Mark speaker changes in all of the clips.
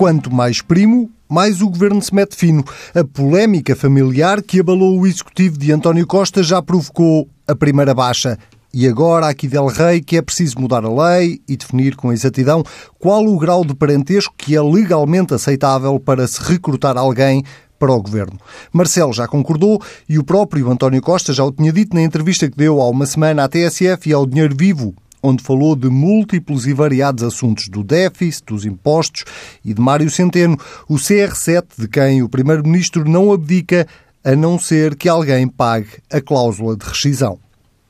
Speaker 1: Quanto mais primo, mais o governo se mete fino. A polémica familiar que abalou o executivo de António Costa já provocou a primeira baixa. E agora, aqui Del Rey, que é preciso mudar a lei e definir com exatidão qual o grau de parentesco que é legalmente aceitável para se recrutar alguém para o governo. Marcelo já concordou e o próprio António Costa já o tinha dito na entrevista que deu há uma semana à TSF e ao Dinheiro Vivo, onde falou de múltiplos e variados assuntos do déficit, dos impostos e de Mário Centeno, o CR7, de quem o Primeiro-Ministro não abdica a não ser que alguém pague a cláusula de rescisão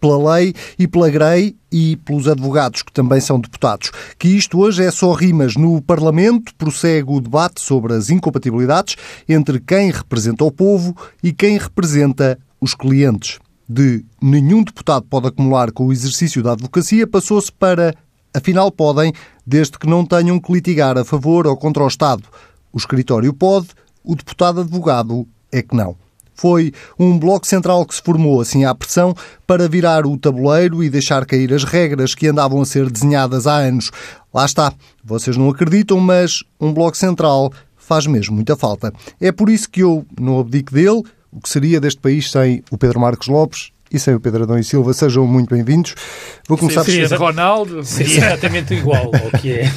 Speaker 1: pela lei e pela Grey e pelos advogados, que também são deputados. Que isto hoje é só rimas. No Parlamento prossegue o debate sobre as incompatibilidades entre quem representa o povo e quem representa os clientes. De nenhum deputado pode acumular com o exercício da advocacia, passou-se para afinal podem, desde que não tenham que litigar a favor ou contra o Estado. O escritório pode, o deputado advogado é que não. Foi um bloco central que se formou assim à pressão para virar o tabuleiro e deixar cair as regras que andavam a ser desenhadas há anos. Lá está. Vocês não acreditam, mas um bloco central faz mesmo muita falta. É por isso que eu não abdico dele. O que seria deste país sem o Pedro Marcos Lopes e sem o Pedro Adão e Silva. Sejam muito bem-vindos.
Speaker 2: Vou começar seria por... Ronaldo, seria exatamente igual ao que é.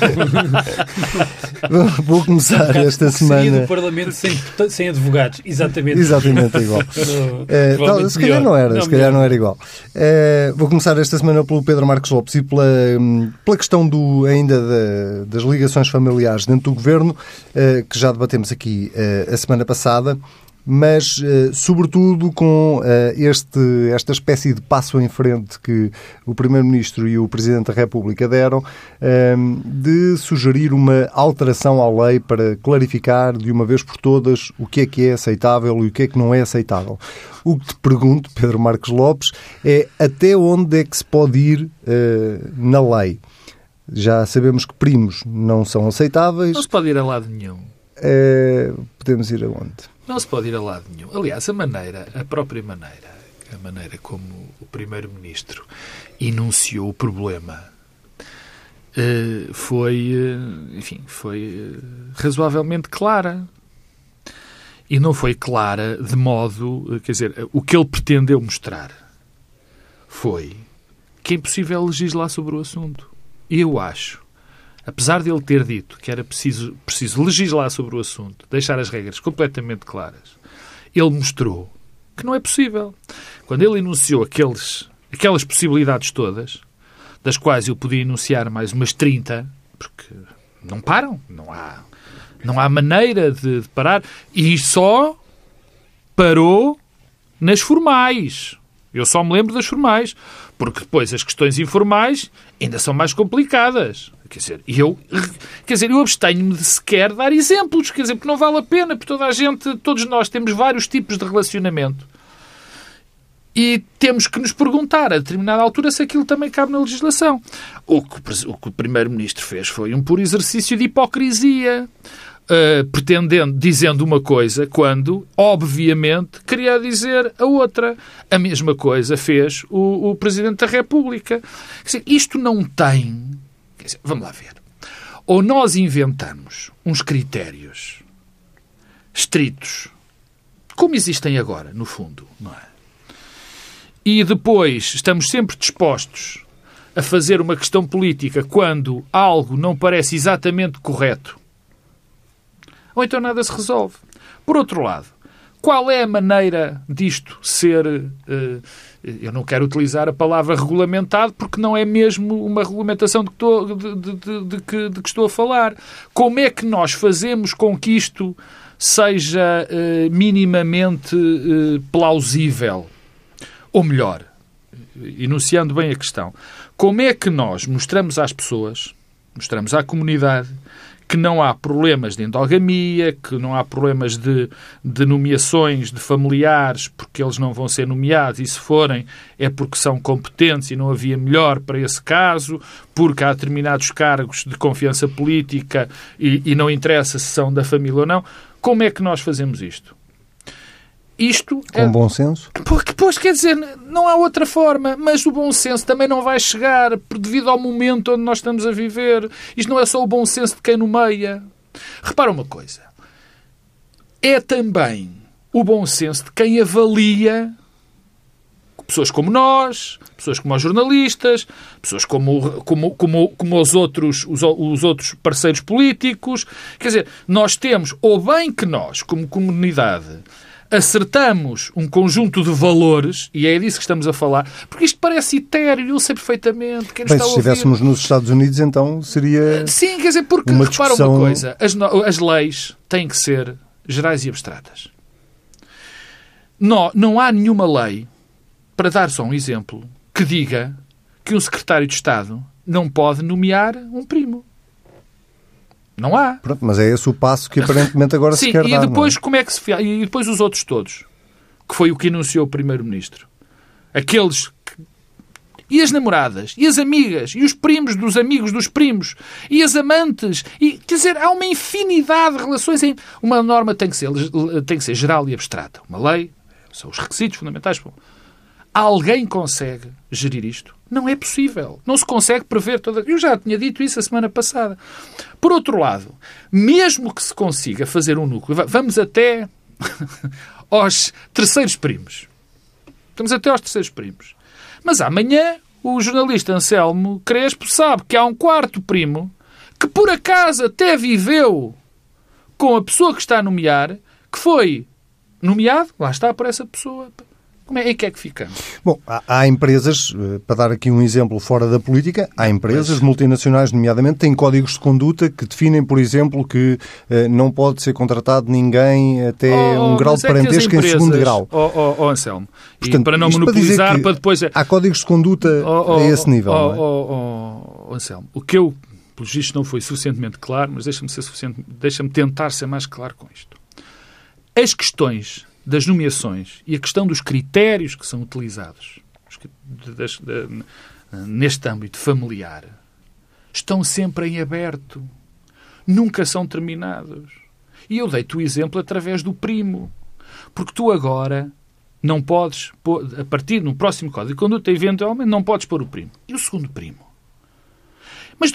Speaker 1: Vou começar esta semana...
Speaker 2: Seria do Parlamento sem, sem advogados, exatamente.
Speaker 1: Exatamente igual. é, tal, se calhar não era, não, se calhar não era igual. É, vou começar esta semana pelo Pedro Marcos Lopes e pela, pela questão do, ainda da, das ligações familiares dentro do Governo, é, que já debatemos aqui é, a semana passada mas eh, sobretudo com eh, este, esta espécie de passo em frente que o Primeiro-Ministro e o Presidente da República deram, eh, de sugerir uma alteração à lei para clarificar de uma vez por todas o que é que é aceitável e o que é que não é aceitável. O que te pergunto, Pedro Marcos Lopes, é até onde é que se pode ir na lei? Já sabemos que primos não são aceitáveis.
Speaker 2: Não se pode ir a lado nenhum.
Speaker 1: podemos ir aonde?
Speaker 2: Não se pode ir a lado nenhum. Aliás, a maneira, a própria maneira, a maneira como o Primeiro-Ministro enunciou o problema eh, foi, eh, enfim, foi eh, razoavelmente clara. E não foi clara de modo, quer dizer, o que ele pretendeu mostrar foi que é impossível legislar sobre o assunto. E eu acho apesar de ele ter dito que era preciso, preciso legislar sobre o assunto, deixar as regras completamente claras, ele mostrou que não é possível. Quando ele enunciou aqueles, aquelas possibilidades todas, das quais eu podia enunciar mais umas 30, porque não param, não há, não há maneira de, de parar, e só parou nas formais. Eu só me lembro das formais, porque depois as questões informais ainda são mais complicadas. Quer dizer, eu, quer dizer, eu abstenho-me de sequer dar exemplos, quer dizer, porque não vale a pena, porque toda a gente, todos nós temos vários tipos de relacionamento. E temos que nos perguntar, a determinada altura, se aquilo também cabe na legislação. O que o, Primeiro-Ministro fez foi um puro exercício de hipocrisia. Uh, pretendendo, dizendo uma coisa, quando, obviamente, queria dizer a outra. A mesma coisa fez o, o Presidente da República. Dizer, isto não tem Dizer, vamos lá ver. Ou nós inventamos uns critérios estritos, como existem agora, no fundo, não é? E depois estamos sempre dispostos a fazer uma questão política quando algo não parece exatamente correto, ou então nada se resolve. Por outro lado, qual é a maneira disto ser. Uh, eu não quero utilizar a palavra regulamentado porque não é mesmo uma regulamentação de que, estou, de, de, que, de que estou a falar. Como é que nós fazemos com que isto seja uh, minimamente uh, plausível? Ou melhor, enunciando bem a questão, como é que nós mostramos às pessoas, mostramos à comunidade, que não há problemas de endogamia, que não há problemas de, de nomeações de familiares, porque eles não vão ser nomeados, e se forem é porque são competentes e não havia melhor para esse caso, porque há determinados cargos de confiança política e, e não interessa se são da família ou não. Como é que nós fazemos isto? Isto
Speaker 1: Com é... bom senso?
Speaker 2: Porque, pois, quer dizer, não há outra forma, mas o bom senso também não vai chegar devido ao momento onde nós estamos a viver. Isto não é só o bom senso de quem nomeia. Repara uma coisa. É também o bom senso de quem avalia pessoas como nós, pessoas como os jornalistas, pessoas como, como, como, como os, outros, os, os outros parceiros políticos. Quer dizer, nós temos, ou bem que nós, como comunidade, acertamos um conjunto de valores, e é disso que estamos a falar, porque isto parece etéreo, eu sei perfeitamente. Quem
Speaker 1: Bem, se estivéssemos nos Estados Unidos, então seria.
Speaker 2: Sim, quer dizer, porque
Speaker 1: uma
Speaker 2: repara
Speaker 1: discussão...
Speaker 2: uma coisa: as, as leis têm que ser gerais e abstratas. Não, não há nenhuma lei, para dar só um exemplo, que diga que um secretário de Estado não pode nomear um primo. Não há.
Speaker 1: Pronto, mas é esse o passo que aparentemente agora
Speaker 2: Sim,
Speaker 1: se quer
Speaker 2: e
Speaker 1: dar.
Speaker 2: depois
Speaker 1: não é?
Speaker 2: como é que se. E depois os outros todos, que foi o que anunciou o Primeiro-Ministro. Aqueles que... E as namoradas, e as amigas, e os primos dos amigos dos primos, e as amantes, e quer dizer, há uma infinidade de relações. Em... Uma norma tem que, ser, tem que ser geral e abstrata. Uma lei, são os requisitos fundamentais. Alguém consegue gerir isto? Não é possível. Não se consegue prever toda. Eu já tinha dito isso a semana passada. Por outro lado, mesmo que se consiga fazer um núcleo, vamos até aos terceiros primos. Vamos até aos terceiros primos. Mas amanhã o jornalista Anselmo Crespo sabe que há um quarto primo que por acaso até viveu com a pessoa que está a nomear, que foi nomeado, lá está, por essa pessoa. Como é, em que é que ficamos?
Speaker 1: Bom, há, há, empresas, para dar aqui um exemplo fora da política, há empresas multinacionais, nomeadamente, têm códigos de conduta que definem, por exemplo, que eh, não pode ser contratado ninguém até
Speaker 2: oh,
Speaker 1: um grau de parentesco é empresas, em segundo grau.
Speaker 2: Oh, oh, oh Anselmo, Portanto, e para não monopolizar, para, para, depois...
Speaker 1: Há códigos de conduta a esse nível,
Speaker 2: oh,
Speaker 1: não é?
Speaker 2: Oh, oh, Anselmo, o que eu, pelo visto, não foi suficientemente claro, mas deixa-me deixa-me tentar ser mais claro com isto. As questões das nomeações e a questão dos critérios que são utilizados das, neste âmbito familiar estão sempre em aberto. Nunca são terminados. E eu dei-te o exemplo através do primo. Porque tu agora não podes, a partir no próximo código de conduta, eventualmente, não podes pôr o primo. E o segundo primo? Mas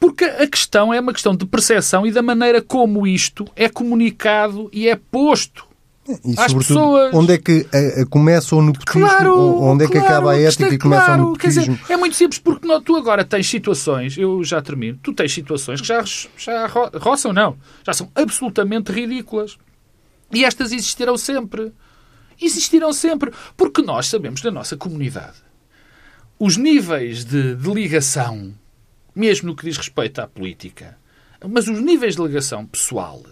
Speaker 2: porque a questão é uma questão de percepção e da maneira como isto é comunicado e é posto
Speaker 1: e, às pessoas. Onde é que começa o nepotismo?
Speaker 2: Claro,
Speaker 1: onde é que
Speaker 2: claro,
Speaker 1: acaba a ética e começa
Speaker 2: claro,
Speaker 1: o nepotismo?
Speaker 2: Dizer, é muito simples, porque não, tu agora tens situações, eu já termino, tu tens situações que já, já ro, roçam, não, já são absolutamente ridículas. E estas existirão sempre. Existirão sempre. Porque nós sabemos da nossa comunidade os níveis de, de ligação, mesmo no que diz respeito à política, mas os níveis de ligação pessoal,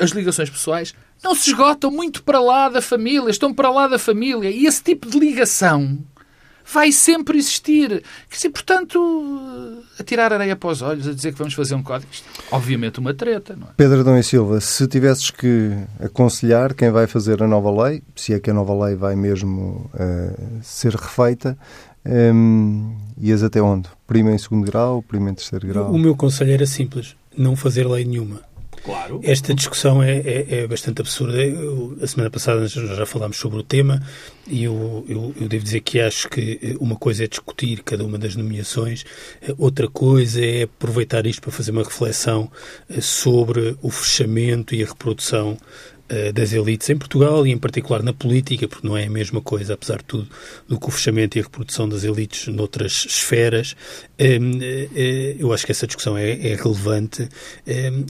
Speaker 2: as ligações pessoais, não se esgotam muito para lá da família, estão para lá da família. E esse tipo de ligação vai sempre existir. Quer dizer, portanto, a tirar areia para os olhos, a dizer que vamos fazer um código, isto, obviamente uma treta, não é?
Speaker 1: Pedro Adão e Silva, se tivesses que aconselhar quem vai fazer a nova lei, se é que a nova lei vai mesmo uh, ser refeita, um, ias até onde? Prima em segundo grau, prima em terceiro grau?
Speaker 3: O meu conselho era simples, não fazer lei nenhuma.
Speaker 2: Claro.
Speaker 3: Esta discussão é, é, é bastante absurda. Eu, a semana passada já falámos sobre o tema e eu, eu, eu, devo dizer que acho que eh, uma coisa é discutir cada uma das nomeações, eh, outra coisa é aproveitar isto para fazer uma reflexão eh, sobre o fechamento e a reprodução das elites em Portugal e, em particular, na política, porque não é a mesma coisa, apesar de tudo, do que o fechamento e a reprodução das elites noutras esferas. Ehm, eh, eu acho que essa discussão é, é relevante. Ehm,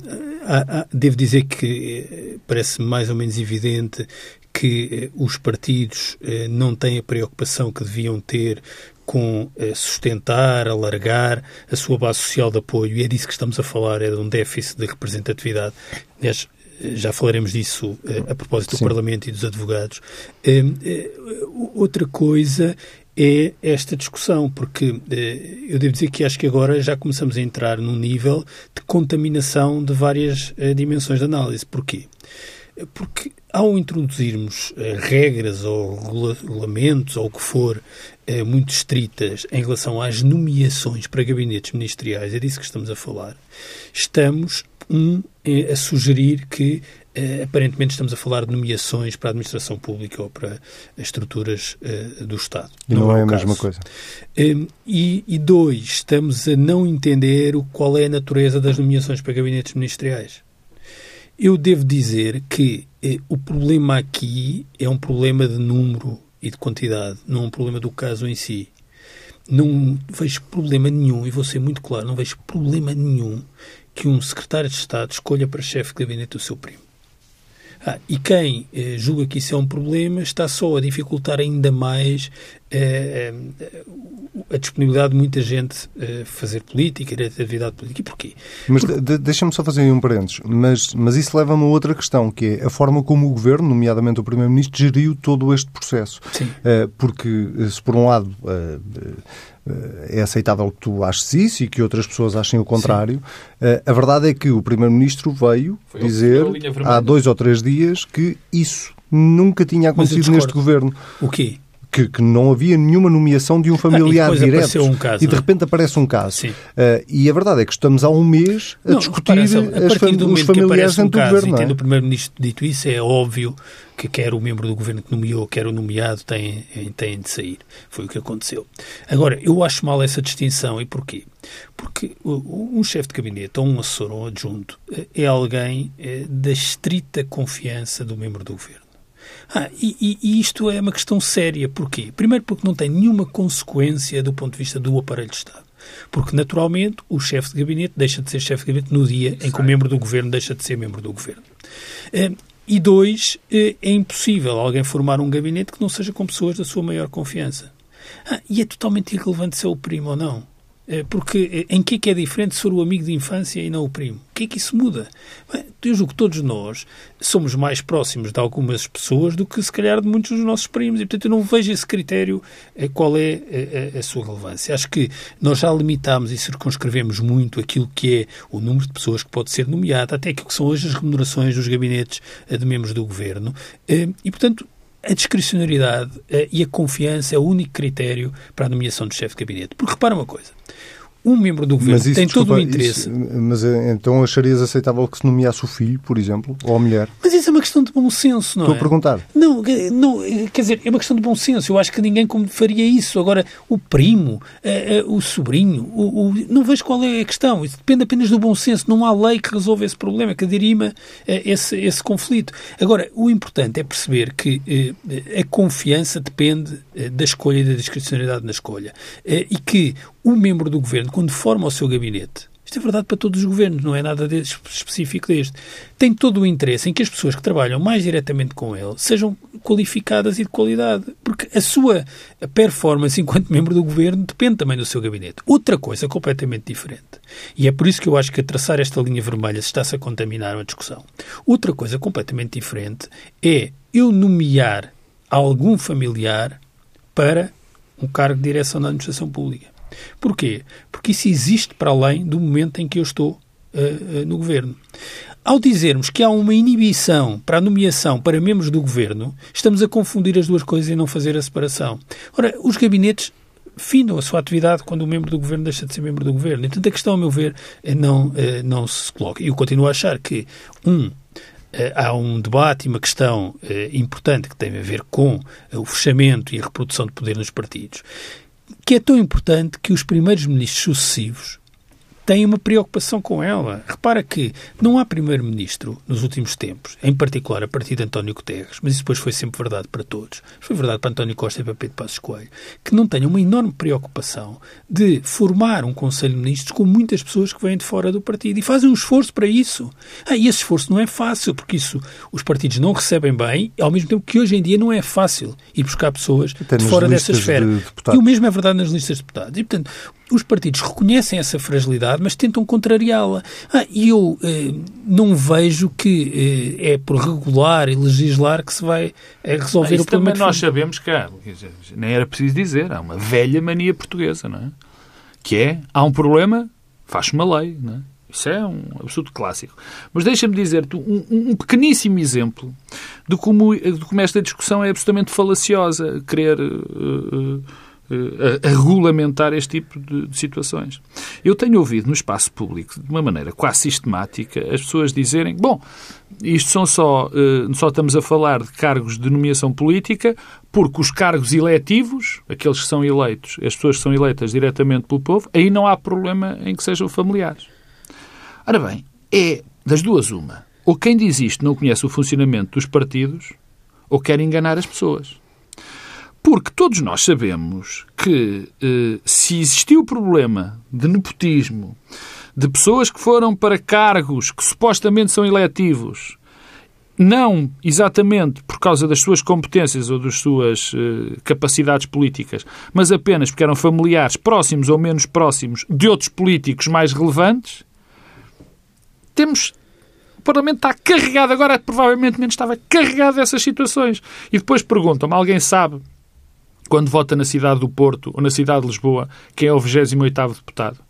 Speaker 3: devo dizer que eh, parece mais ou menos evidente que os partidos não têm a preocupação que deviam ter com sustentar, alargar a sua base social de apoio, e é disso que estamos a falar, é de um déficit de representatividade. Já falaremos disso eh, a propósito do Parlamento e dos advogados. Eh, outra coisa é esta discussão, porque eh, eu devo dizer que acho que agora já começamos a entrar num nível de contaminação de várias dimensões de análise. Porquê? Porque ao introduzirmos regras ou regulamentos ou o que for uh, muito estritas em relação às nomeações para gabinetes ministeriais, é disso que estamos a falar, estamos um, a sugerir que Uh, aparentemente estamos a falar de nomeações para a administração pública ou para estruturas uh, do Estado.
Speaker 1: E não, não é, é a caso. mesma coisa.
Speaker 3: E, e, dois, estamos a não entender o, qual é a natureza das nomeações para gabinetes ministeriais. Eu devo dizer que eh, o problema aqui é um problema de número e de quantidade, não um problema do caso em si. Não vejo problema nenhum, e vou ser muito claro, não vejo problema nenhum que um secretário de Estado escolha para chefe de gabinete o seu primo. Ah, e quem eh, julga que isso é um problema está só a dificultar ainda mais a disponibilidade de muita gente eh, fazer política, ir atividade política. E porquê?
Speaker 1: Mas de, deixa-me só fazer um parênteses. Mas, mas isso leva a uma outra questão, que é a forma como o Governo, nomeadamente o Primeiro-Ministro, geriu todo este processo.
Speaker 3: Sim.
Speaker 1: Eh, porque, se por um lado eh, é aceitável que tu aches isso e que outras pessoas achem o contrário. Sim. A verdade é que o Primeiro-Ministro veio Foi dizer há dois ou três dias que isso nunca tinha acontecido neste governo.
Speaker 3: O quê?
Speaker 1: Que, que, não havia nenhuma nomeação de um familiar ah, e direto.
Speaker 3: Um caso,
Speaker 1: e de é? repente aparece um caso. Uh, e a verdade é que estamos há um mês a não, discutir repara, a fam os familiares dentro um do governo.
Speaker 3: E tendo é? o Primeiro-Ministro dito isso, é óbvio que quer o membro do governo que nomeou, quer o nomeado, têm, têm de sair. Foi o que aconteceu. Agora, eu acho mal essa distinção. E porquê? Porque um chefe de gabinete, ou um assessor, ou um adjunto, eh, é alguém eh, da estrita confiança do membro do governo. Ah, e, e, isto é uma questão séria. Porquê? Primeiro porque não tem nenhuma consequência do ponto de vista do aparelho de Estado. Porque, naturalmente, o chefe de gabinete deixa de ser chefe de gabinete no dia em que o membro do governo deixa de ser membro do governo. Eh, e dois, eh, é impossível alguém formar um gabinete que não seja com pessoas da sua maior confiança. Ah, e é totalmente irrelevante se é o primo ou não. Eh, porque eh, em que é que é diferente ser o amigo de infância e não o primo? O que é que isso muda? Eu julgo que todos nós somos mais próximos de algumas pessoas do que, se calhar, de muitos dos nossos primos. E, portanto, eu não vejo esse critério eh, qual é a, sua relevância. Acho que nós já limitámos e circunscrevemos muito aquilo que é o número de pessoas que pode ser nomeado, até aquilo que são hoje as remunerações dos gabinetes de membros do governo. E, portanto, a discricionariedade e a confiança é o único critério para a nomeação do chefe de gabinete. Porque repara uma coisa, um membro do governo isso, tem desculpa, todo o interesse. Isso,
Speaker 1: mas eh, então acharias aceitável que se nomeasse o filho, por exemplo, ou a mulher?
Speaker 3: Mas isso é uma questão de bom senso, não
Speaker 1: Estou
Speaker 3: é?
Speaker 1: Estou a perguntar.
Speaker 3: Não, não, quer dizer, é uma questão de bom senso. Eu acho que ninguém faria isso. Agora, o primo, eh, eh, o sobrinho, o, o, não vejo qual é a questão. Isso depende apenas do bom senso. Não há lei que resolva esse problema, que dirima esse, esse conflito. Agora, o importante é perceber que a confiança depende da escolha e da discricionalidade na escolha. E que o membro do governo, quando forma o seu gabinete, isto é verdade para todos os governos, não é nada de específico deste. Tem todo o interesse em que as pessoas que trabalham mais diretamente com ele sejam qualificadas e de qualidade, porque a sua performance enquanto membro do governo depende também do seu gabinete. Outra coisa completamente diferente, e é por isso que eu acho que a traçar esta linha vermelha se está-se a contaminar a discussão. Outra coisa completamente diferente é eu nomear algum familiar para um cargo de direção da administração pública. Porquê? Porque isso existe para além do momento em que eu estou uh, uh, no governo. Ao dizermos que há uma inibição para a nomeação para membros do governo, estamos a confundir as duas coisas e não fazer a separação. Ora, os gabinetes findam a sua atividade quando o membro do governo deixa de ser membro do governo. E, portanto, a questão, a meu ver, eh, não, não se coloca. E eu continuo a achar que, um, há um debate e uma questão importante que tem a ver com o fechamento e a reprodução de poder nos partidos que é tão importante que os primeiros ministros sucessivos têm uma preocupação com ela. Repara que não há primeiro-ministro nos últimos tempos, em particular a partir de António Guterres, mas isso depois foi sempre verdade para todos. Foi verdade para António Costa e para Pedro Passos Coelho, que não tenham uma enorme preocupação de formar um Conselho de Ministros com muitas pessoas que vêm de fora do partido e fazem um esforço para isso. Ah, e esse esforço não é fácil, porque isso os partidos não recebem bem, ao mesmo tempo que hoje em dia não é fácil ir buscar pessoas de fora dessa esfera. De e o mesmo é verdade nas listas de deputados. E, portanto, os partidos reconhecem essa fragilidade, mas tentam contrariá-la. Ah, e eu eh, não vejo que eh, é por regular e legislar que se vai eh, resolver ah, o problema.
Speaker 2: Também nós sabemos que há, nem era preciso dizer, há uma velha mania portuguesa, não é? Que é, há um problema, faz uma lei, não é? Isso é um absoluto clássico. Mas deixa-me dizer-te um, um, pequeníssimo exemplo de como, de como esta discussão é absolutamente falaciosa, querer uh, uh, a, a, regulamentar este tipo de, de, situações. Eu tenho ouvido no espaço público, de uma maneira quase sistemática, as pessoas dizerem: bom, isto são só, uh, só estamos a falar de cargos de nomeação política, porque os cargos eletivos, aqueles que são eleitos, as pessoas que são eleitas diretamente pelo povo, aí não há problema em que sejam familiares. Ora bem, é das duas uma. Ou quem diz isto não conhece o funcionamento dos partidos, ou quer enganar as pessoas. Porque todos nós sabemos que eh, se existiu o problema de nepotismo, de pessoas que foram para cargos que supostamente são eletivos, não exatamente por causa das suas competências ou das suas eh, capacidades políticas, mas apenas porque eram familiares próximos ou menos próximos de outros políticos mais relevantes, temos o Parlamento está carregado, agora provavelmente menos estava carregado dessas situações. E depois perguntam-me, alguém sabe quando vota na cidade do Porto ou na cidade de Lisboa, quem é o 28º deputado.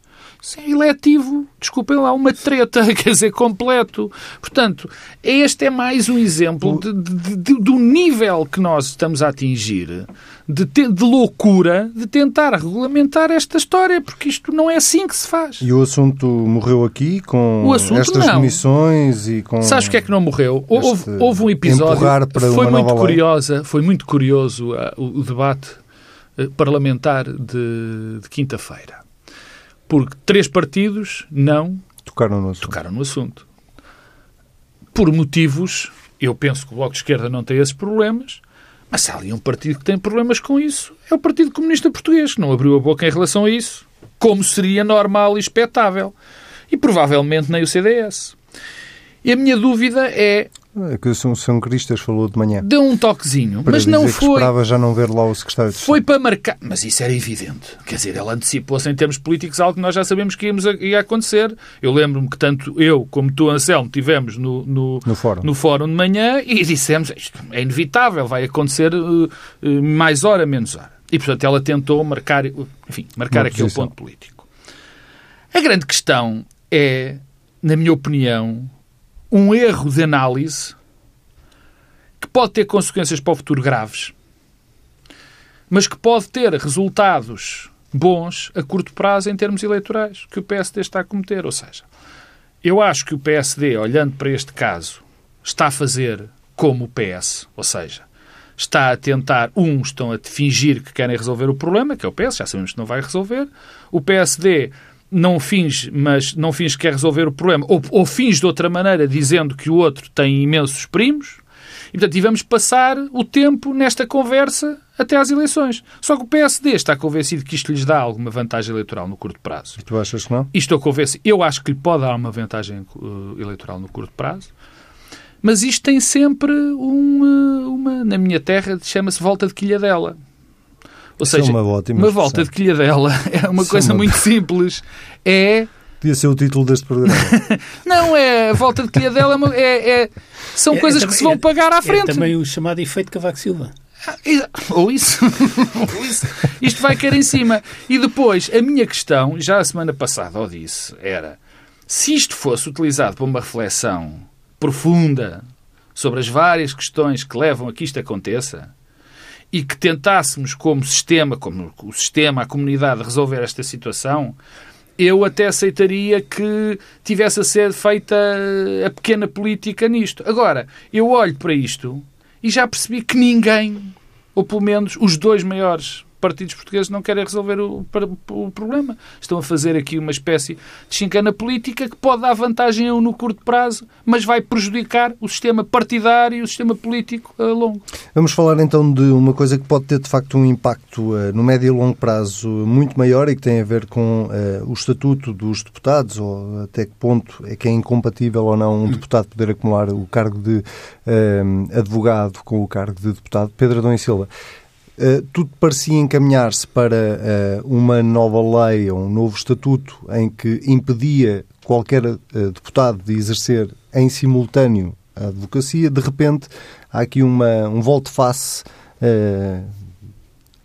Speaker 2: É eletivo, desculpem lá, uma treta, quer dizer, completo. Portanto, este é mais um exemplo de, de, de, do nível que nós estamos a atingir de, de, loucura de tentar regulamentar esta história, porque isto não é assim que se faz.
Speaker 1: E o assunto morreu aqui com estas não. demissões e com.
Speaker 2: Sabes o que é que não morreu? Houve, houve um episódio. foi muito curiosa, foi muito curioso uh, o, o, debate uh, parlamentar de, de quinta-feira. Porque três partidos não
Speaker 1: tocaram no assunto.
Speaker 2: Tocaram no assunto. Por motivos, eu penso que o Bloco de Esquerda não tem esses problemas, mas há ali um partido que tem problemas com isso. É o Partido Comunista Português, que não abriu a boca em relação a isso, como seria normal e expectável. E provavelmente nem o CDS. E a minha dúvida é
Speaker 1: é que o São Cristas falou de manhã.
Speaker 2: Deu um toquezinho, mas não foi.
Speaker 1: esperava já não ver lá o secretário de
Speaker 2: Foi para marcar. Mas isso era evidente. Quer dizer, ela antecipou-se em termos políticos algo que nós já sabemos que íamos a, ia acontecer. Eu lembro-me que tanto eu como tu, Anselmo, tivemos no, no,
Speaker 1: no, fórum.
Speaker 2: no fórum de manhã e dissemos isto é inevitável, vai acontecer uh, uh, mais hora, menos hora. E, portanto, ela tentou marcar, enfim, marcar aquele ponto político. A grande questão é, na minha opinião, um erro de análise que pode ter consequências para o futuro graves, mas que pode ter resultados bons a curto prazo em termos eleitorais que o PSD está a cometer. Ou seja, eu acho que o PSD, olhando para este caso, está a fazer como o PS, ou seja, está a tentar, uns estão a fingir que querem resolver o problema, que é o PS, já sabemos que não vai resolver. O PSD não finge, mas não finge que quer resolver o problema, ou, ou finge de outra maneira, dizendo que o outro tem imensos primos. E, portanto, tivemos passar o tempo nesta conversa até às eleições. Só que o PSD está convencido que isto lhes dá alguma vantagem eleitoral no curto prazo.
Speaker 1: E tu achas que não?
Speaker 2: E estou convencido. Eu acho que lhe pode dar uma vantagem uh, eleitoral no curto prazo. Mas isto tem sempre uma, uma na minha terra, chama-se volta de quilhadela. Ou Isso é seja, é uma, uma volta de quilhadela é uma Isso coisa é uma... muito simples. É
Speaker 1: Podia ser o título deste programa.
Speaker 2: não, é volta de quilhadela, é, é, são é, coisas que se vão pagar à frente.
Speaker 3: É também o chamado efeito Cavaco Silva.
Speaker 2: Ah, ou isso. Ou isso. Isto vai cair em cima. E depois, a minha questão, já a semana passada eu disse, era se isto fosse utilizado para uma reflexão profunda sobre as várias questões que levam a que isto aconteça, e que tentássemos, como sistema, como o sistema, a comunidade, resolver esta situação, eu até aceitaria que tivesse a ser feita a pequena política nisto. Agora, eu olho para isto e já percebi que ninguém, ou pelo menos os dois maiores partidos portugueses não querem resolver o, o, problema. Estão a fazer aqui uma espécie de chincana política que pode dar vantagem a um no curto prazo, mas vai prejudicar o sistema partidário e o sistema político a longo.
Speaker 1: Vamos falar então de uma coisa que pode ter de facto um impacto uh, no médio e longo prazo muito maior e que tem a ver com uh, o estatuto dos deputados, ou até que ponto é que é incompatível ou não um deputado poder acumular o cargo de uh, advogado com o cargo de deputado. Pedro Adão e Silva. Uh, tudo parecia encaminhar-se para uh, uma nova lei ou um novo estatuto em que impedia qualquer uh, deputado de exercer em simultâneo a advocacia. De repente, há aqui uma, um volte-face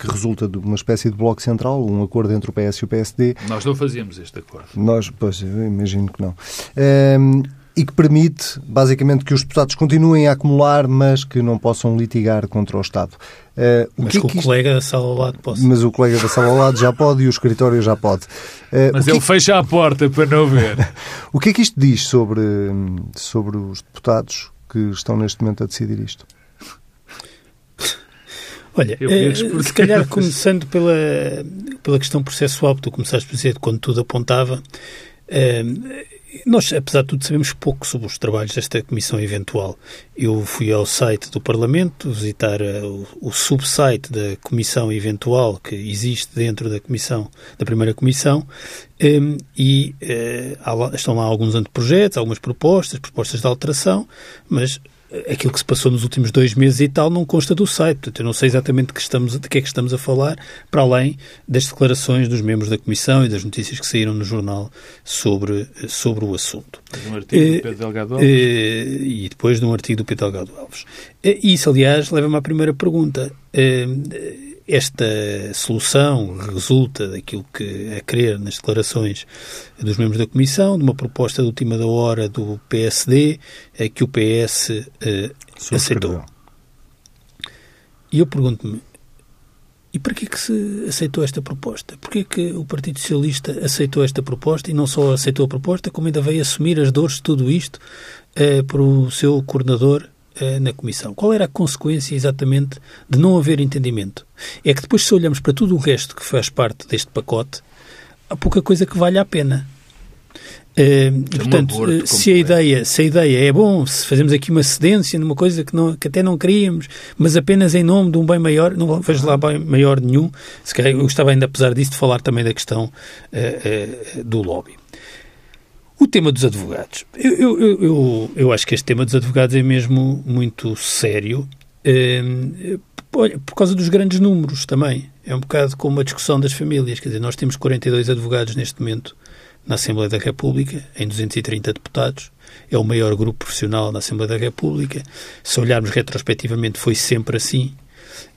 Speaker 1: que resulta de uma espécie de bloco central, um acordo entre o PS e o PSD.
Speaker 2: Nós não fazíamos este acordo.
Speaker 1: Nós, pois, eu imagino que não. Ehm, e que permite, basicamente, que os deputados continuem a acumular, mas que não possam litigar contra o Estado.
Speaker 3: Uh, o mas que, é que, que o isto... colega da sala ao lado pode.
Speaker 1: Mas o colega da sala ao lado já pode e o escritório já pode.
Speaker 2: Uh, mas ele que... fecha a porta para não ver.
Speaker 1: o que é que isto diz sobre, sobre os deputados que estão neste momento a decidir isto?
Speaker 3: Olha, eh, se calhar começando pela, pela questão processual, que tu começaste a dizer quando tudo apontava, nós, apesar de tudo, sabemos pouco sobre os trabalhos desta comissão eventual. Eu fui ao site do Parlamento visitar eh, o, o subsite da comissão eventual que existe dentro da comissão, da primeira comissão, e estão lá alguns anteprojetos, algumas propostas, propostas de alteração, mas aquilo que se passou nos últimos dois meses e tal não consta do site. Portanto, eu não sei exatamente de que, estamos, de que é que estamos a falar, para além das declarações dos membros da Comissão e das notícias que saíram no jornal sobre, sobre o assunto.
Speaker 2: Um artigo do Pedro Delgado Alves.
Speaker 3: E depois de um artigo do Pedro Delgado Alves. E isso, aliás, leva-me à primeira pergunta esta solução resulta daquilo que a crer nas declarações dos membros da Comissão, de uma proposta de última da hora do PSD, é que o PS eh, aceitou. E eu pergunto-me, e para que é que se aceitou esta proposta? Porquê é que o Partido Socialista aceitou esta proposta e não só aceitou a proposta, como ainda veio assumir as dores de tudo isto eh, para o seu coordenador na Comissão. Qual era a consequência exatamente de não haver entendimento? É que depois, se olhamos para tudo o resto que faz parte deste pacote, há pouca coisa que vale a pena. Uh, e, portanto, aborto, se a, ideia, se a ideia é bom, se fazemos aqui uma cedência numa coisa que, não, que até não queríamos, mas apenas em nome de um bem maior, não vejo lá bem maior nenhum. Se calhar, eu gostava ainda, apesar disso, de falar também da questão uh, uh, do lobby. O tema dos advogados. Eu, eu, eu, eu, acho que este tema dos advogados é mesmo muito sério, eh, por causa dos grandes números também. É um bocado como a discussão das famílias. Quer dizer, nós temos 42 advogados neste momento na Assembleia da República, em 230 deputados. É o maior grupo profissional na Assembleia da República. Se olharmos retrospectivamente, foi sempre assim.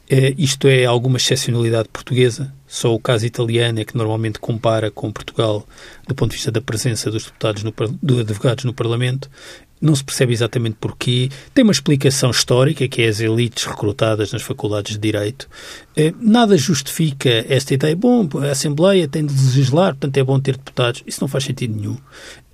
Speaker 3: É, isto é alguma excepcionalidade portuguesa. Só o caso italiano é que normalmente compara com Portugal do ponto de vista da presença dos deputados, no, advogados no Parlamento não se percebe exatamente porquê. Tem uma explicação histórica, que é as elites recrutadas nas faculdades de Direito. Eh, nada justifica esta ideia. Bom, a Assembleia tem de legislar, portanto é bom ter deputados. Isso não faz sentido nenhum.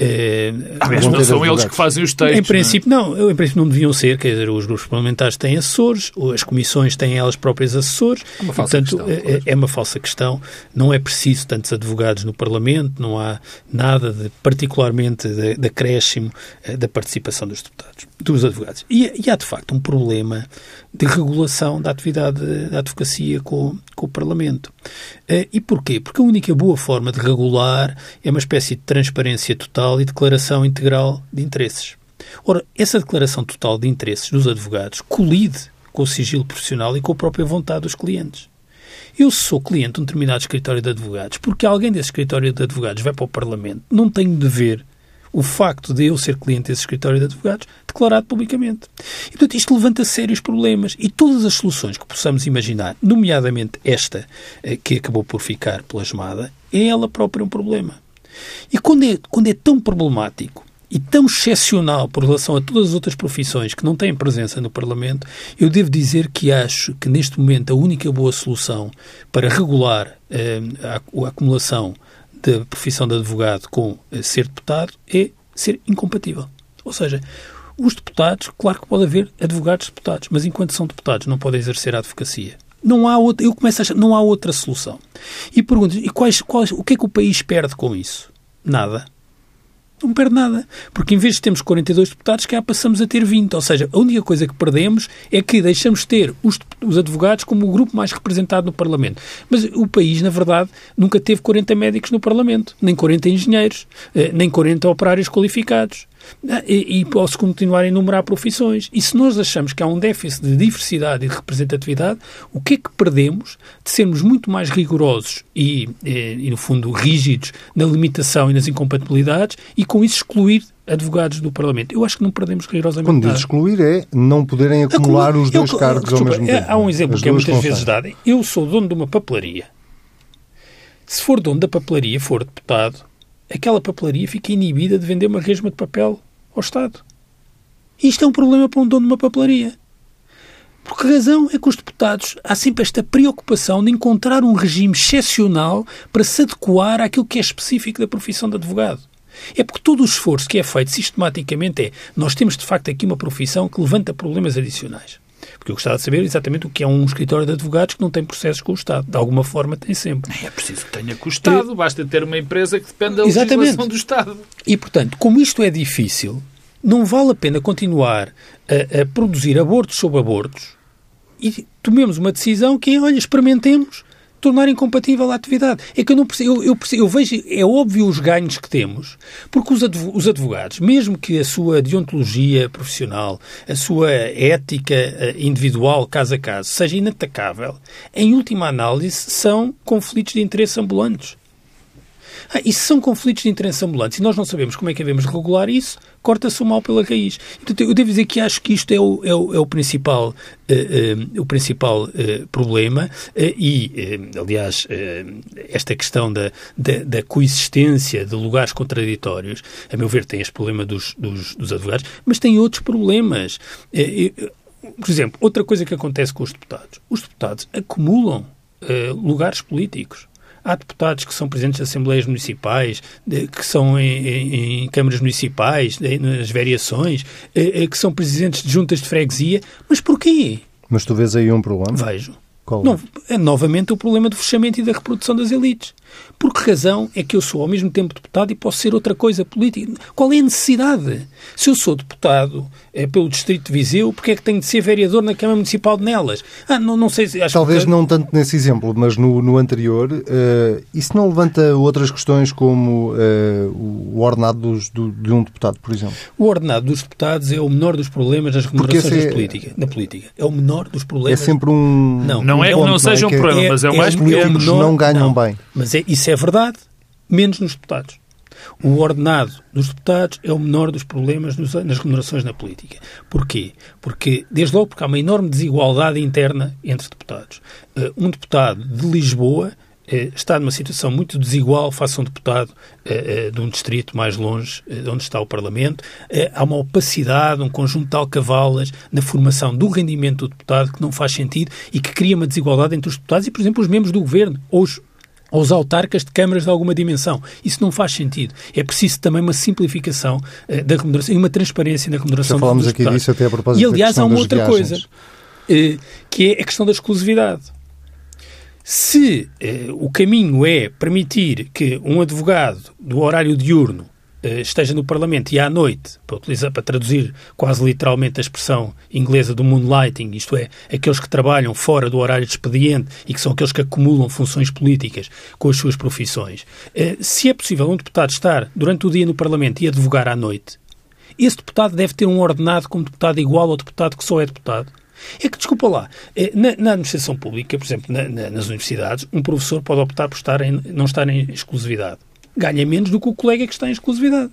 Speaker 2: É, Mas não são eles que fazem os textos.
Speaker 3: Em princípio, não, não, em princípio não deviam ser. Quer dizer, os grupos parlamentares têm assessores, as comissões têm elas próprias assessores. É uma falsa portanto, questão. É, é, uma falsa questão. Não é preciso tantos advogados no Parlamento, não há nada de particularmente de, de acréscimo eh, da participação dos deputados, dos advogados. E, e há, de facto, um problema de regulação da atividade da advocacia com, com o Parlamento. E porquê? Porque a única boa forma de regular é uma espécie de transparência total e declaração integral de interesses. Ora, essa declaração total de interesses dos advogados colide com o sigilo profissional e com a própria vontade dos clientes. Eu sou cliente de um determinado escritório de advogados, porque alguém desse escritório de advogados vai para o Parlamento, não tenho de ver o facto de eu ser cliente desse escritório de advogados declarado publicamente. E, portanto, isto levanta sérios problemas e todas as soluções que possamos imaginar, nomeadamente esta eh, que acabou por ficar plasmada, é ela própria um problema. E quando é, quando é tão problemático e tão excepcional por relação a todas as outras profissões que não têm presença no Parlamento, eu devo dizer que acho que neste momento a única boa solução para regular eh, a, a, acumulação da profissão de advogado com ser deputado é ser incompatível. Ou seja, os deputados, claro que pode haver advogados deputados, mas enquanto são deputados não podem exercer a advocacia. Não há outra, eu começo a achar, não há outra solução. E pergunto, e quais, quais, o que é que o país perde com isso? Nada. Não perde nada. Porque em vez de termos 42 deputados, cá passamos a ter 20. Ou seja, a única coisa que perdemos é que deixamos de ter os, os advogados como o grupo mais representado no Parlamento. Mas o país, na verdade, nunca teve 40 médicos no Parlamento, nem 40 engenheiros, eh, nem 40 operários qualificados. Ah, e, e, posso continuar a enumerar profissões. E se nós achamos que há um déficit de diversidade e de representatividade, o que é que perdemos de sermos muito mais rigorosos e, e, e no fundo, rígidos na limitação e nas incompatibilidades e, com isso, excluir advogados do Parlamento. Eu acho que não perdemos rigorosamente
Speaker 1: Quando diz excluir é não poderem acumular Acumula, os dois eu, cargos desculpa, ao mesmo tempo.
Speaker 3: Há um exemplo que é muitas vezes dado. Eu sou dono de uma papelaria. Se for dono da papelaria, for deputado, aquela papelaria fica inibida de vender uma resma de papel ao Estado. Isto é um problema para um dono de uma papelaria. Por que razão é que os deputados há sempre esta preocupação de encontrar um regime excepcional para se adequar àquilo que é específico da profissão de advogado? É porque todo o esforço que é feito sistematicamente é nós temos de facto aqui uma profissão que levanta problemas adicionais. Porque eu gostava de saber exatamente o que é um escritório de advogados que não tem processos com o Estado. De alguma forma tem sempre.
Speaker 2: É preciso que tenha com o Estado. Basta ter uma empresa que depende da legislação exatamente. do Estado.
Speaker 3: E, portanto, como isto é difícil, não vale a pena continuar a, a produzir abortos sobre abortos e tomemos uma decisão que é, olha, experimentemos tornar incompatível a atividade. É que eu não percebo, eu, eu, percebo, eu vejo, é óbvio os ganhos que temos, porque os advogados, mesmo que a sua deontologia profissional, a sua ética eh, individual, caso a caso, seja inatacável, em última análise são conflitos de interesse ambulantes. Ah, se são conflitos de interesse ambulantes e nós não sabemos como é que devemos regular isso, corta-se o mal pela raiz. Portanto, eu devo dizer que acho que isto é o, é o, é o principal, uh, uh, o principal uh, problema e, aliás, esta questão da, da, da, coexistência de lugares contraditórios, a meu ver, tem este problema dos, dos, dos advogados, mas tem outros problemas. por exemplo, outra coisa que acontece com os deputados. Os deputados acumulam lugares políticos. Há deputados que são presidentes de assembleias municipais, que são em, em, em, câmaras municipais, nas variações, eh, eh, que são presidentes de juntas de freguesia. Mas porquê?
Speaker 1: Mas tu vês aí um problema?
Speaker 3: Vejo. Qual? Não, é novamente o problema do fechamento e da reprodução das elites. Por que razão é que eu sou ao mesmo tempo deputado e posso ser outra coisa política? Qual é a necessidade? Se eu sou deputado é, pelo Distrito de Viseu, porque é que tenho de ser vereador na Câmara Municipal de Nelas? Ah, não, não sei se...
Speaker 1: Talvez
Speaker 3: que...
Speaker 1: não tanto nesse exemplo, mas no, no anterior, uh, isso não levanta outras questões como uh, o ordenado dos, do, de um deputado, por exemplo?
Speaker 3: O ordenado dos deputados é o menor dos problemas das remunerações é... política, na política. É o menor dos problemas.
Speaker 1: É sempre um...
Speaker 2: Não, não é que não seja um é problema, mas é o mais... Os
Speaker 1: políticos não ganham não, bem.
Speaker 3: Mas é, isso é verdade, menos nos deputados. O ordenado dos deputados é o menor dos problemas nas remunerações na política. Porquê? Porque, desde logo, porque há uma enorme desigualdade interna entre deputados. Uh, um deputado de Lisboa uh, está numa situação muito desigual face a um deputado uh, de um distrito mais longe de onde está o Parlamento. há uma opacidade, um conjunto de alcavalas na formação do rendimento do deputado que não faz sentido e que cria uma desigualdade entre os deputados e, por exemplo, os membros do governo ou os aos autarcas de câmaras de alguma dimensão. Isso não faz sentido. É preciso também uma simplificação uh, da remuneração e uma transparência na remuneração
Speaker 1: Já falámos aqui disso até a propósito
Speaker 3: E, aliás, há uma outra
Speaker 1: viagens.
Speaker 3: coisa, uh, que é a questão da exclusividade. Se uh, o caminho é permitir que um advogado do horário diurno esteja no Parlamento e à noite, para, utilizar, para traduzir quase literalmente a expressão inglesa do moonlighting, isto é, aqueles que trabalham fora do horário de expediente e que são aqueles que acumulam funções políticas com as suas profissões, eh, se é possível um deputado estar durante o dia no Parlamento e advogar à noite, esse deputado deve ter um ordenado como deputado igual ao deputado que só é deputado. É que, desculpa lá, eh, na, na administração pública, por exemplo, na, na, nas universidades, um professor pode optar por estar em, não estar em exclusividade ganha menos do que o colega que está em exclusividade.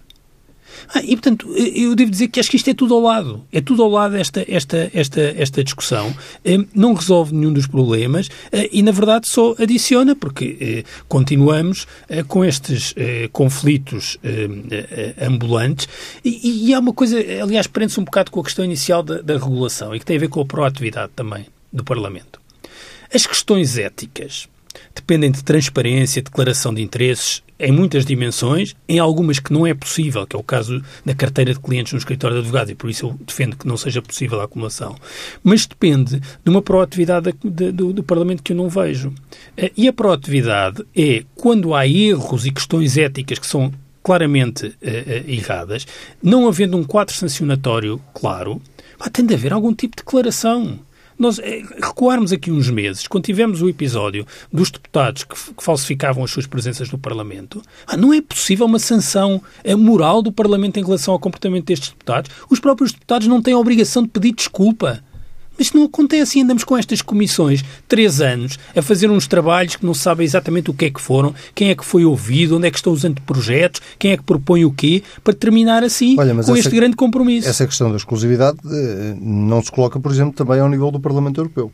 Speaker 3: Ah, e, portanto, eu devo dizer que acho que isto é tudo ao lado. É tudo ao lado esta, esta, esta, esta discussão. Eh, não resolve nenhum dos problemas eh, e, na verdade, só adiciona, porque eh, continuamos com estes conflitos ambulantes. E, e há uma coisa, aliás, prende-se um bocado com a questão inicial da, da regulação e que tem a ver com a proatividade também do Parlamento. As questões éticas dependem de transparência, declaração de interesses em muitas dimensões, em algumas que não é possível, que é o caso da carteira de clientes no escritório de advogado, e por isso eu defendo que não seja possível a acumulação. Mas depende de uma proatividade do, do Parlamento que eu não vejo. Eh, e a proatividade é quando há erros e questões éticas que são claramente uh, uh, erradas, não havendo um quadro sancionatório claro, tem de haver algum tipo de declaração. Nós é, recuarmos aqui uns meses, quando tivemos o episódio dos deputados que, que falsificavam as suas presenças no Parlamento, ah, não é possível uma sanção eh, moral do Parlamento em relação ao comportamento destes deputados. Os próprios deputados não têm a obrigação de pedir desculpa. Mas não acontece e andamos com estas comissões três anos a fazer uns trabalhos que não sabem exatamente o que é que foram, quem é que foi ouvido, onde é que estão os anteprojetos, quem é que propõe o quê, para terminar assim Olha, com essa, este grande compromisso.
Speaker 1: Essa questão da exclusividade eh, não se coloca, por exemplo, também ao nível do Parlamento Europeu.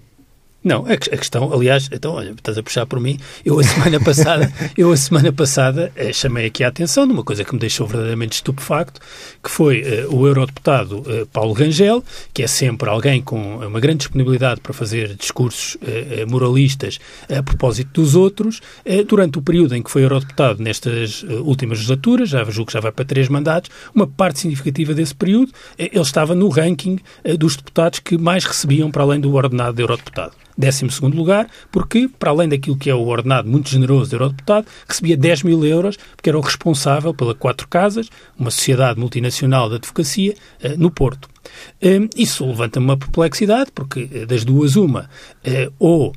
Speaker 3: Não, a, questão, aliás, então, olha, estás a puxar por mim. Eu a semana passada, eu a semana passada eh, chamei aqui a atenção de uma coisa que me deixou verdadeiramente estupefacto, que foi eh, o eurodeputado eh, Paulo Rangel, que é sempre alguém com uma grande disponibilidade para fazer discursos eh, eh, moralistas a propósito dos outros, eh, durante o período em que foi eurodeputado nestas últimas legislaturas, já julgo que já vai para três mandatos, uma parte significativa desse período, ele estava no ranking dos deputados que mais recebiam para além do ordenado de eurodeputado. 12 lugar, porque, para além daquilo que é o ordenado muito generoso do eurodeputado, recebia 10 mil euros, porque era o responsável pela Quatro Casas, uma sociedade multinacional de advocacia, eh, no Porto. Eh, isso levanta uma perplexidade, porque eh, das duas, uma, ou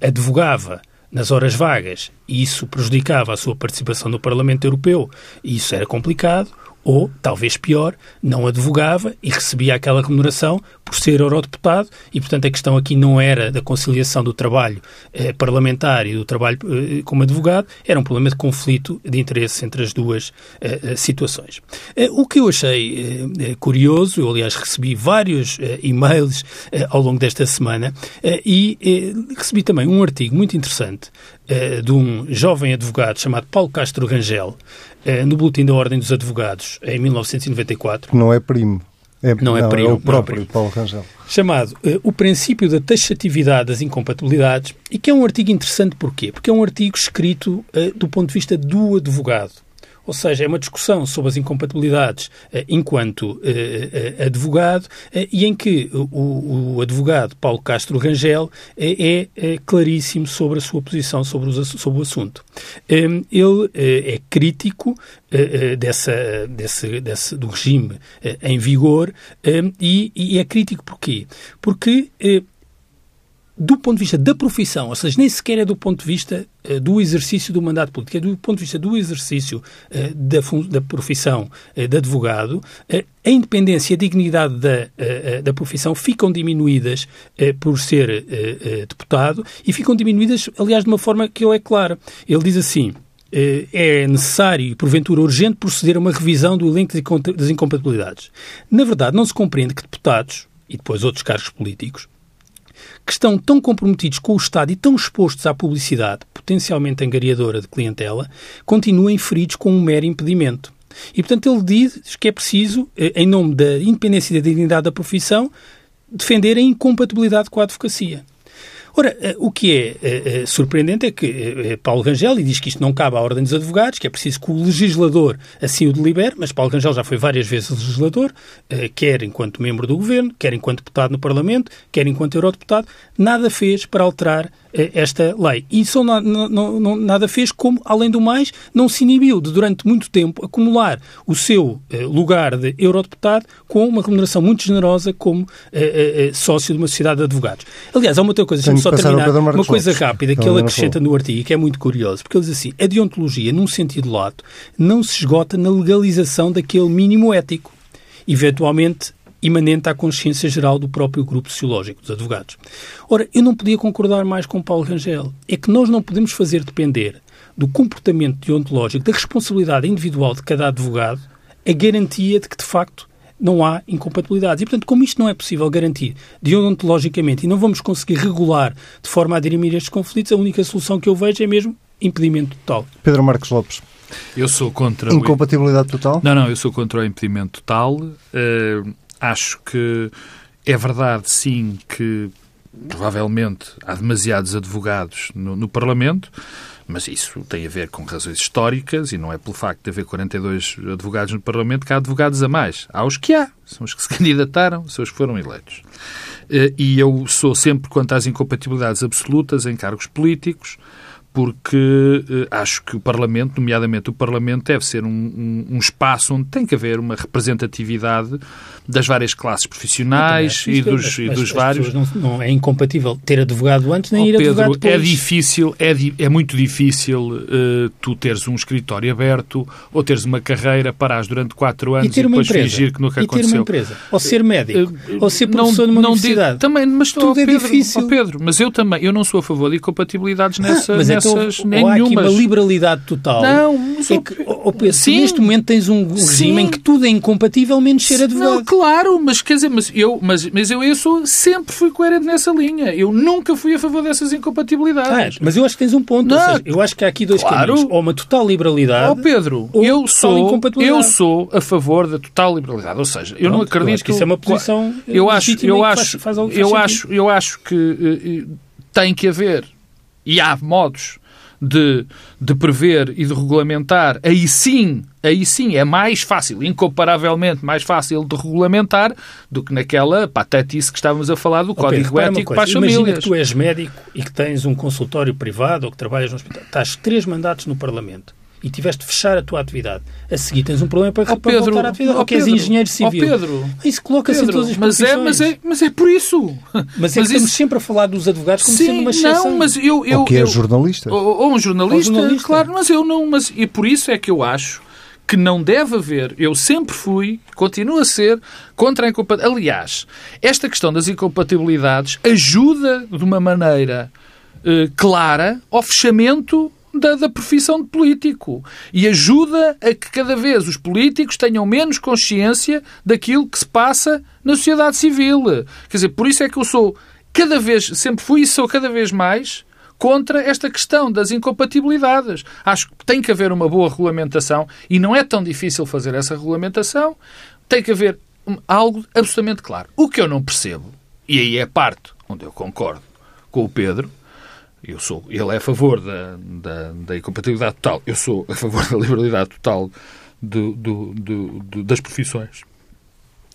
Speaker 3: advogava nas horas vagas e isso prejudicava a sua participação no Parlamento Europeu e isso era complicado, ou, talvez pior, não advogava e recebia aquela remuneração por ser eurodeputado e, portanto, a questão aqui não era da conciliação do trabalho eh, parlamentar e do trabalho eh, como advogado, era um problema de conflito de interesse entre as duas eh, eh situações. Eh, o que eu achei eh, curioso, eu, aliás, recebi vários e-mails ao longo desta semana e recebi também um artigo muito interessante de um jovem advogado chamado Paulo Castro Rangel, no Boletim da Ordem dos Advogados, em 1994.
Speaker 1: Não é primo.
Speaker 3: É, não, é primo,
Speaker 1: é o próprio é Paulo Rangel.
Speaker 3: Chamado uh, O Princípio da Taxatividade das Incompatibilidades, e que é um artigo interessante porquê? Porque é um artigo escrito uh, do ponto de vista do advogado. Ou seja, é uma discussão sobre as incompatibilidades eh, enquanto eh, eh, advogado e em que o, o, advogado Paulo Castro Rangel é, é, claríssimo sobre a sua posição sobre, os, sobre o assunto. Ehm, ele é crítico dessa, desse, desse, do regime em vigor ehm, e, e é crítico porquê? Porque do ponto de vista da profissão, ou seja, nem sequer é do ponto de vista uh, do exercício do mandato político, é do ponto de vista do exercício uh, da, da, profissão uh, de advogado, a independência e a dignidade da, da profissão ficam diminuídas por ser deputado e ficam diminuídas, aliás, de uma forma que ele é clara. Ele diz assim é necessário e, porventura, urgente proceder a uma revisão do elenco das incompatibilidades. Na verdade, não se compreende que deputados e depois outros cargos políticos que estão tão comprometidos com o Estado e tão expostos à publicidade, potencialmente angariadora de clientela, continuem feridos com um mero impedimento. E, portanto, ele diz que é preciso, eh, em nome da independência e da dignidade da profissão, defender a incompatibilidade com a advocacia. Ora, eh, o que é, é, é surpreendente é que Paulo Rangel e diz que isto não cabe à Ordem dos Advogados, que é preciso que o legislador assim o delibere, mas Paulo Rangel já foi várias vezes legislador, quer enquanto membro do governo, quer enquanto deputado no Parlamento, quer enquanto eurodeputado, nada fez para alterar esta lei. E só na, não, não, nada fez como, além do mais, não se inibiu de, durante muito tempo, acumular o seu eh, lugar de eurodeputado com uma remuneração muito generosa como eh, eh, sócio de uma sociedade de advogados. Aliás, há uma outra coisa, deixa-me só terminar, uma coisa rápida que ele acrescenta no artigo, que é muito curioso, porque ele diz assim, a deontologia, num sentido lato, não se esgota na legalização daquele mínimo ético. Eventualmente, imanente à consciência geral do próprio grupo sociológico dos advogados. Ora, eu não podia concordar mais com Paulo Rangel. É que nós não podemos fazer depender do comportamento deontológico, da responsabilidade individual de cada advogado, a garantia de que, de facto, não há incompatibilidades. E, portanto, como isto não é possível garantir deontologicamente e não vamos conseguir regular de forma a dirimir estes conflitos, a única solução que eu vejo é mesmo impedimento total.
Speaker 1: Pedro Marcos Lopes.
Speaker 2: Eu sou contra...
Speaker 1: Incompatibilidade o... total?
Speaker 2: Não, não, eu sou contra o impedimento total. Uh, Acho que é verdade, sim, que provavelmente há demasiados advogados no, no, Parlamento, mas isso tem a ver com razões históricas e não é pelo facto de haver 42 advogados no Parlamento que há advogados a mais. Há os que há, são os que se candidataram, são os que foram eleitos. Eh, e eu sou sempre quanto às incompatibilidades absolutas em cargos políticos, porque eh, acho que o Parlamento, nomeadamente o Parlamento, deve ser um, um, um, espaço onde tem que haver uma representatividade das várias classes profissionais e dos, as, e dos as, vários.
Speaker 3: As não, não, é incompatível ter advogado antes nem oh, ir Pedro, advogado
Speaker 2: depois. É difícil, é, é muito difícil uh, tu teres um escritório aberto ou teres uma carreira, parares durante quatro anos e, e depois
Speaker 3: empresa,
Speaker 2: fingir que nunca
Speaker 3: e
Speaker 2: aconteceu.
Speaker 3: ter uma empresa, ou ser médico, uh, ou ser professor não, numa não universidade.
Speaker 2: também, mas tudo oh, é Pedro, difícil. Oh, Pedro, mas eu também, eu não sou a favor de incompatibilidades nessa.
Speaker 3: Ah, mas
Speaker 2: nessa diferenças
Speaker 3: nenhumas. Há aqui uma
Speaker 2: liberalidade
Speaker 3: total.
Speaker 2: Não, mas
Speaker 3: é que, oh Pedro, sim, neste momento tens um regime sim. em que tudo é incompatível menos ser advogado.
Speaker 2: Não, claro, mas quer dizer, mas eu, mas, mas eu, sou, sempre fui coerente nessa linha. Eu nunca fui a favor dessas incompatibilidades.
Speaker 3: Ah, mas eu acho que tens um ponto. Não, seja, eu acho que há aqui dois claro. caminhos. Ou uma total liberalidade.
Speaker 2: Oh Pedro, eu sou, eu sou a favor da total liberalidade. Ou seja, eu Pronto, não acredito. Eu
Speaker 3: acho que isso é uma posição.
Speaker 2: Eu acho, eu acho, faz, faz eu acho, eu acho que uh, tem que haver e há modos de, de prever e de regulamentar, aí sim, aí sim é mais fácil, incomparavelmente mais fácil de regulamentar do que naquela patetice que estávamos a falar do Código Ético para as famílias.
Speaker 3: Imagina que tu és médico e que tens um consultório privado ou que trabalhas no hospital. Estás três mandatos no Parlamento e tiveste de fechar a tua atividade, a seguir tens um problema para, oh, para Pedro, voltar à atividade. Oh, ou que és engenheiro civil.
Speaker 2: Oh, Pedro,
Speaker 3: isso coloca-se em todas as
Speaker 2: mas é, mas é Mas é por isso.
Speaker 3: Mas, é mas que isso... estamos sempre a falar dos advogados como
Speaker 2: Sim,
Speaker 3: sendo uma exceção.
Speaker 2: Não, mas eu, eu,
Speaker 1: ou que é
Speaker 2: eu,
Speaker 1: jornalista.
Speaker 2: Ou, ou, um jornalista, ou jornalista, claro, mas eu não... Mas, e por isso é que eu acho que não deve haver, eu sempre fui, continuo a ser, contra a incompatibilidade. Aliás, esta questão das incompatibilidades ajuda de uma maneira eh, clara ao fechamento da, da profissão de político e ajuda a que cada vez os políticos tenham menos consciência daquilo que se passa na sociedade civil. Quer dizer, por isso é que eu sou cada vez, sempre fui e sou cada vez mais contra esta questão das incompatibilidades. Acho que tem que haver uma boa regulamentação e não é tão difícil fazer essa regulamentação. Tem que haver algo absolutamente claro. O que eu não percebo, e aí é parte onde eu concordo com o Pedro, eu sou, ele é a favor da, da, da incompatibilidade total, eu sou a favor da liberalidade total do, do, do, das profissões.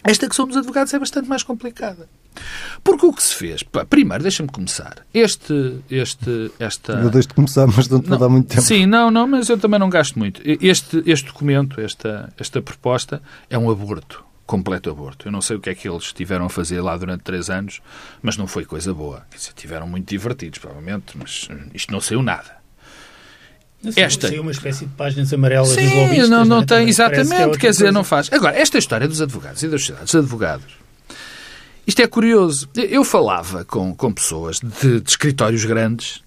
Speaker 2: Esta questão dos advogados é bastante mais complicada. Porque o que se fez? Primeiro, deixa-me começar. Este, este, esta...
Speaker 1: Eu deixo de começar, mas não te vou dar muito tempo.
Speaker 2: Sim, não, não, mas eu também não gasto muito. Este, este documento, esta, esta proposta, é um aborto completo aborto. Eu não sei o que é que eles tiveram a fazer lá durante três anos, mas não foi coisa boa. Quer dizer, tiveram muito divertidos, provavelmente, mas isto não saiu nada.
Speaker 3: esta é uma espécie de páginas amarelas
Speaker 2: Sim, não, não né? tem, exatamente, que é quer dizer, coisa. não faz. Agora, esta história dos advogados e das sociedades de advogados, isto é curioso. Eu falava com, com pessoas de, de escritórios grandes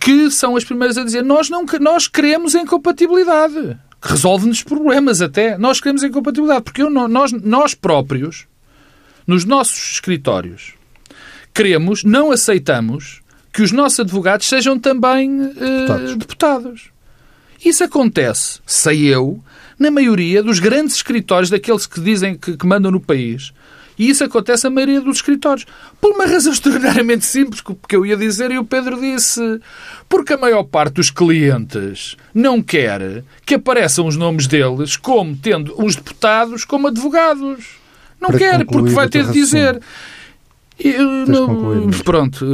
Speaker 2: que são as primeiras a dizer nós não nós queremos incompatibilidade resolve-nos problemas até. Nós queremos incompatibilidade, porque eu, nós, nós próprios, nos nossos escritórios, queremos, não aceitamos que os nossos advogados sejam também uh, deputados. deputados. Isso acontece, sei eu, na maioria dos grandes escritórios, daqueles que dizem que, que mandam no país. E isso acontece na maioria dos escritórios. Por uma razão extraordinariamente simples, que eu ia dizer e o Pedro disse. Porque a maior parte dos clientes não quer que apareçam os nomes deles como tendo os deputados como advogados. Não Para quer, porque vai ter de dizer. Eu, não, pronto,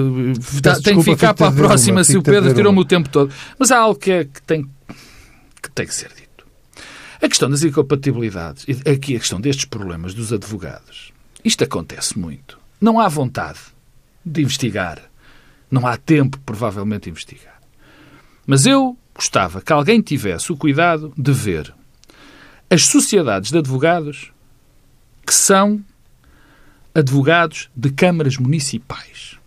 Speaker 2: Peço tem que ficar para a próxima se o Pedro tirou-me o tempo todo. Mas há algo que, é, que, tem, que tem que ser dito. A questão das incompatibilidades, aqui a questão destes problemas dos advogados, isto acontece muito. Não há vontade de investigar. Não há tempo, provavelmente, de investigar. Mas eu gostava que alguém tivesse o cuidado de ver as sociedades de advogados que são advogados de câmaras municipais.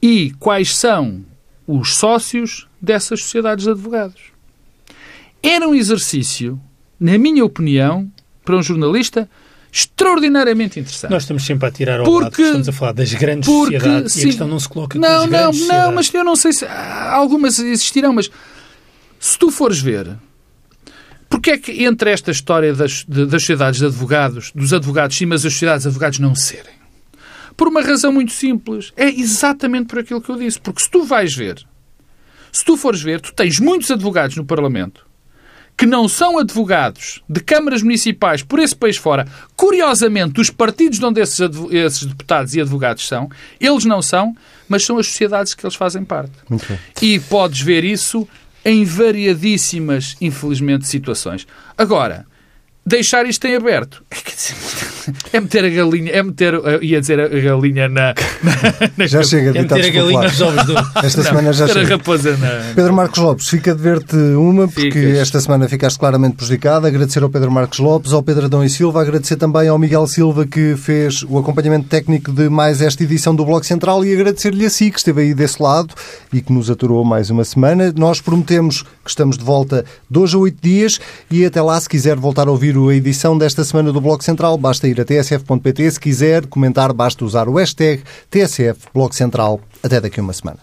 Speaker 2: E quais são os sócios dessas sociedades de advogados. Era um exercício, na minha opinião, para um jornalista, extraordinariamente interessante.
Speaker 3: Nós estamos sempre a tirar ao porque, lado, estamos a falar das grandes porque, sociedades e a questão não se coloca
Speaker 2: não,
Speaker 3: não,
Speaker 2: não, Não, mas eu não sei se algumas existirão, mas se tu fores ver, porque é que entre esta história das, das sociedades de advogados, dos advogados sim, mas as sociedades de advogados não serem? Por uma razão muito simples. É exatamente por aquilo que eu disse. Porque se tu vais ver, se tu fores ver, tu tens muitos advogados no Parlamento que não são advogados de câmaras municipais por esse país fora, curiosamente, dos partidos de onde esses, esses, deputados e advogados são, eles não são, mas são as sociedades que eles fazem parte. E podes ver isso em variadíssimas, infelizmente, situações. Agora, deixar isto em aberto. É, dizer, É meter a galinha, é meter, ia dizer a galinha na.
Speaker 1: na já chega,
Speaker 3: é meter a galinha nos ovos do.
Speaker 1: Esta não, semana já chega.
Speaker 2: A raposa na...
Speaker 1: Pedro Marcos Lopes, fica de ver-te uma, porque Ficas. esta semana ficaste claramente prejudicado. Agradecer ao Pedro Marcos Lopes, ao Pedro Adão e Silva, agradecer também ao Miguel Silva que fez o acompanhamento técnico de mais esta edição do Bloco Central e agradecer-lhe a si que esteve aí desse lado e que nos aturou mais uma semana. Nós prometemos que estamos de volta dois a oito dias e até lá, se quiser voltar a ouvir a edição desta semana do Bloco Central, basta ir a tsf.pt. Se quiser comentar, basta usar o hashtag TSF Bloco Central. Até daqui a uma semana.